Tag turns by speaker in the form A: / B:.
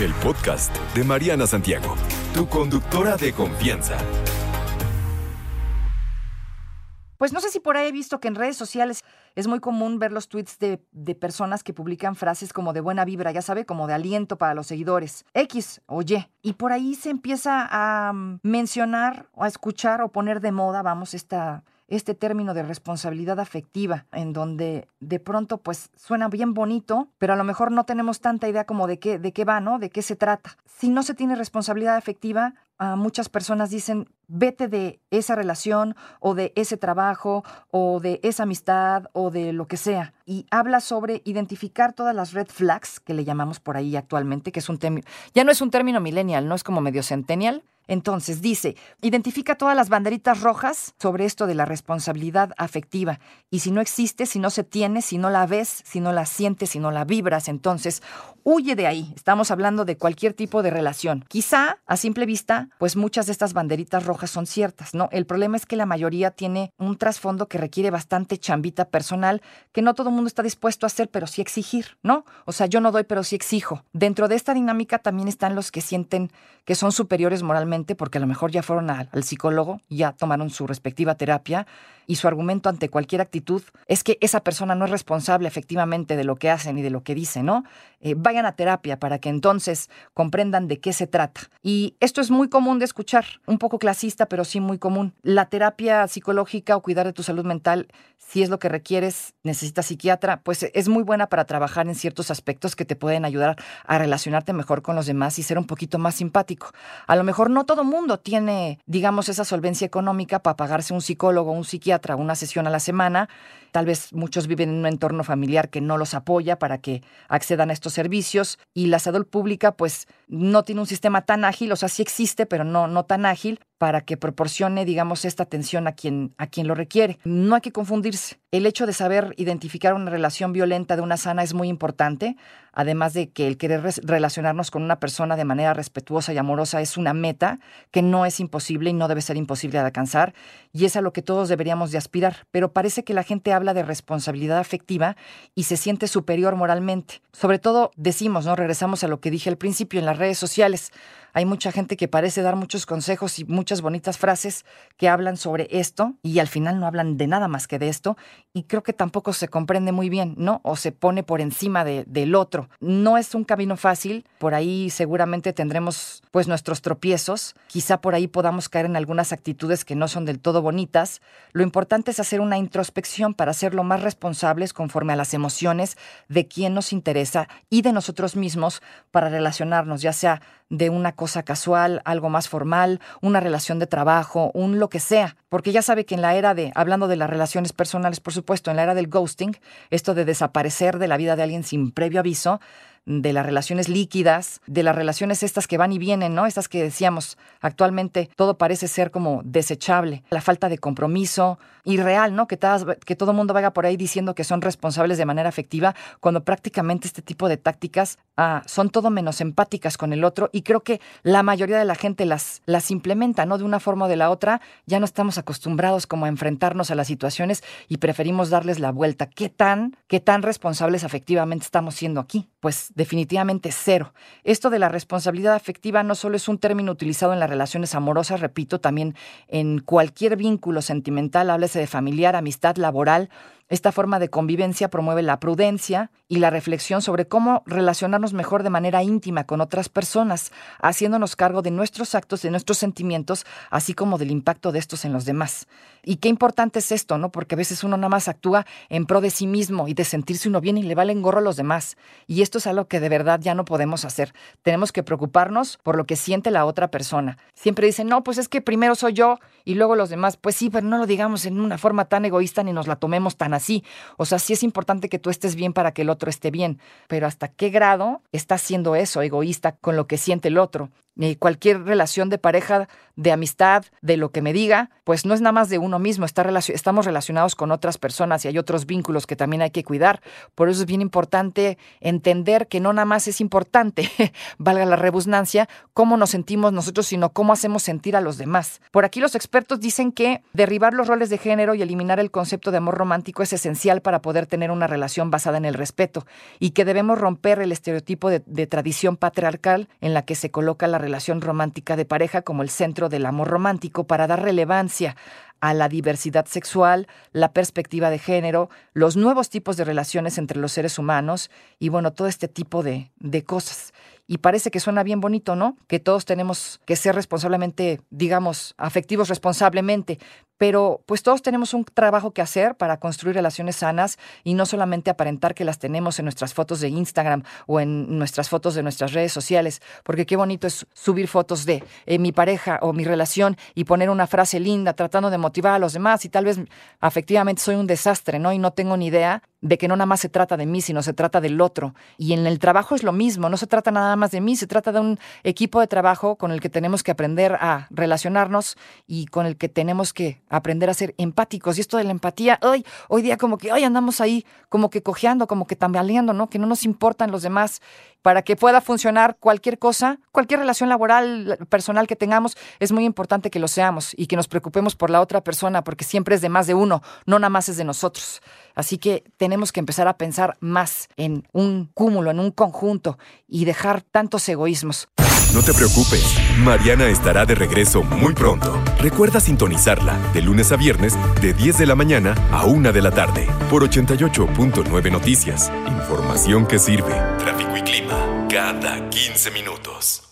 A: el podcast de Mariana Santiago, tu conductora de confianza.
B: Pues no sé si por ahí he visto que en redes sociales es muy común ver los tweets de, de, personas que publican frases como de buena vibra, ya sabe, como de aliento para los seguidores, X o Y. Y por ahí se empieza a mm, mencionar o a escuchar o poner de moda, vamos, esta este término de responsabilidad afectiva, en donde de pronto pues suena bien bonito, pero a lo mejor no tenemos tanta idea como de qué, de qué va, ¿no? De qué se trata. Si no se tiene responsabilidad afectiva, muchas personas dicen, vete de esa relación o de ese trabajo o de esa amistad o de lo que sea. Y habla sobre identificar todas las red flags que le llamamos por ahí actualmente, que es un término, ya no es un término millennial, no es como medio centennial, entonces, dice, identifica todas las banderitas rojas sobre esto de la responsabilidad afectiva. Y si no existe, si no se tiene, si no la ves, si no la sientes, si no la vibras, entonces huye de ahí. Estamos hablando de cualquier tipo de relación. Quizá, a simple vista, pues muchas de estas banderitas rojas son ciertas, ¿no? El problema es que la mayoría tiene un trasfondo que requiere bastante chambita personal, que no todo el mundo está dispuesto a hacer, pero sí exigir, ¿no? O sea, yo no doy, pero sí exijo. Dentro de esta dinámica también están los que sienten que son superiores moralmente porque a lo mejor ya fueron al, psicólogo, ya tomaron su respectiva terapia y su argumento ante cualquier actitud es que esa persona no es responsable efectivamente de lo que hacen y de lo que dicen, ¿no? Eh, vayan a terapia para que entonces comprendan de qué se trata. Y esto es muy común de escuchar, un poco clasista, pero sí muy común. La terapia psicológica o cuidar de tu salud mental, si es lo que requieres, necesitas psiquiatra, pues es muy buena para trabajar en ciertos aspectos que te pueden ayudar a relacionarte mejor con los demás y ser un poquito más simpático. A lo mejor no todo mundo tiene, digamos, esa solvencia económica para pagarse un psicólogo un psiquiatra una sesión a la semana. Tal vez muchos viven en un entorno familiar que no los apoya para que accedan a estos servicios y la salud pública pues no tiene un sistema tan ágil, o sea, sí existe, pero no, no tan ágil para que proporcione, digamos, esta atención a quien, a quien lo requiere. No hay que confundirse. El hecho de saber identificar una relación violenta de una sana es muy importante, además de que el querer relacionarnos con una persona de manera respetuosa y amorosa es una meta que no es imposible y no debe ser imposible de alcanzar, y es a lo que todos deberíamos de aspirar. Pero parece que la gente habla de responsabilidad afectiva y se siente superior moralmente. Sobre todo decimos, ¿no? Regresamos a lo que dije al principio en las redes sociales. Hay mucha gente que parece dar muchos consejos y muchas bonitas frases que hablan sobre esto y al final no hablan de nada más que de esto y creo que tampoco se comprende muy bien, ¿no? O se pone por encima de, del otro. No es un camino fácil, por ahí seguramente tendremos pues nuestros tropiezos, quizá por ahí podamos caer en algunas actitudes que no son del todo bonitas. Lo importante es hacer una introspección para ser lo más responsables conforme a las emociones de quien nos interesa y de nosotros mismos para relacionarnos, ya sea de una cosa casual, algo más formal, una relación de trabajo, un lo que sea. Porque ya sabe que en la era de, hablando de las relaciones personales, por supuesto, en la era del ghosting, esto de desaparecer de la vida de alguien sin previo aviso, de las relaciones líquidas, de las relaciones estas que van y vienen, ¿no? Estas que decíamos actualmente, todo parece ser como desechable, la falta de compromiso irreal, ¿no? Que, que todo mundo vaya por ahí diciendo que son responsables de manera afectiva, cuando prácticamente este tipo de tácticas ah, son todo menos empáticas con el otro y creo que la mayoría de la gente las, las implementa, ¿no? De una forma o de la otra, ya no estamos acostumbrados como a enfrentarnos a las situaciones y preferimos darles la vuelta. ¿Qué tan, qué tan responsables afectivamente estamos siendo aquí? Pues definitivamente cero. Esto de la responsabilidad afectiva no solo es un término utilizado en las relaciones amorosas, repito, también en cualquier vínculo sentimental, háblese de familiar, amistad, laboral, esta forma de convivencia promueve la prudencia y la reflexión sobre cómo relacionarnos mejor de manera íntima con otras personas, haciéndonos cargo de nuestros actos, de nuestros sentimientos, así como del impacto de estos en los demás. Y qué importante es esto, ¿no? Porque a veces uno nada más actúa en pro de sí mismo y de sentirse uno bien y le valen gorro a los demás. Y esto es algo que de verdad ya no podemos hacer. Tenemos que preocuparnos por lo que siente la otra persona. Siempre dicen, no, pues es que primero soy yo y luego los demás. Pues sí, pero no lo digamos en una forma tan egoísta ni nos la tomemos tan así. O sea, sí es importante que tú estés bien para que el otro esté bien, pero ¿hasta qué grado estás siendo eso, egoísta con lo que siente el otro? Eh, cualquier relación de pareja, de amistad, de lo que me diga, pues no es nada más de uno mismo, estamos relacionados con otras personas y hay otros vínculos que también hay que cuidar. Por eso es bien importante entender que no nada más es importante, valga la rebusnancia, cómo nos sentimos nosotros, sino cómo hacemos sentir a los demás. Por aquí los expertos dicen que derribar los roles de género y eliminar el concepto de amor romántico es esencial para poder tener una relación basada en el respeto y que debemos romper el estereotipo de, de tradición patriarcal en la que se coloca la relación romántica de pareja como el centro del amor romántico para dar relevancia a la diversidad sexual, la perspectiva de género, los nuevos tipos de relaciones entre los seres humanos y bueno, todo este tipo de, de cosas. Y parece que suena bien bonito, ¿no? Que todos tenemos que ser responsablemente, digamos, afectivos responsablemente, pero pues todos tenemos un trabajo que hacer para construir relaciones sanas y no solamente aparentar que las tenemos en nuestras fotos de Instagram o en nuestras fotos de nuestras redes sociales, porque qué bonito es subir fotos de eh, mi pareja o mi relación y poner una frase linda tratando de motivar a los demás y tal vez afectivamente soy un desastre, ¿no? Y no tengo ni idea de que no nada más se trata de mí, sino se trata del otro. Y en el trabajo es lo mismo, no se trata nada más de mí, se trata de un equipo de trabajo con el que tenemos que aprender a relacionarnos y con el que tenemos que aprender a ser empáticos. Y esto de la empatía, hoy, hoy día como que hoy andamos ahí como que cojeando, como que tambaleando, ¿no? Que no nos importan los demás. Para que pueda funcionar cualquier cosa, cualquier relación laboral, personal que tengamos, es muy importante que lo seamos y que nos preocupemos por la otra persona, porque siempre es de más de uno, no nada más es de nosotros. Así que tenemos que empezar a pensar más en un cúmulo, en un conjunto y dejar tantos egoísmos.
A: No te preocupes, Mariana estará de regreso muy pronto. Recuerda sintonizarla de lunes a viernes de 10 de la mañana a 1 de la tarde por 88.9 Noticias. Información que sirve. Tráfico y clima cada 15 minutos.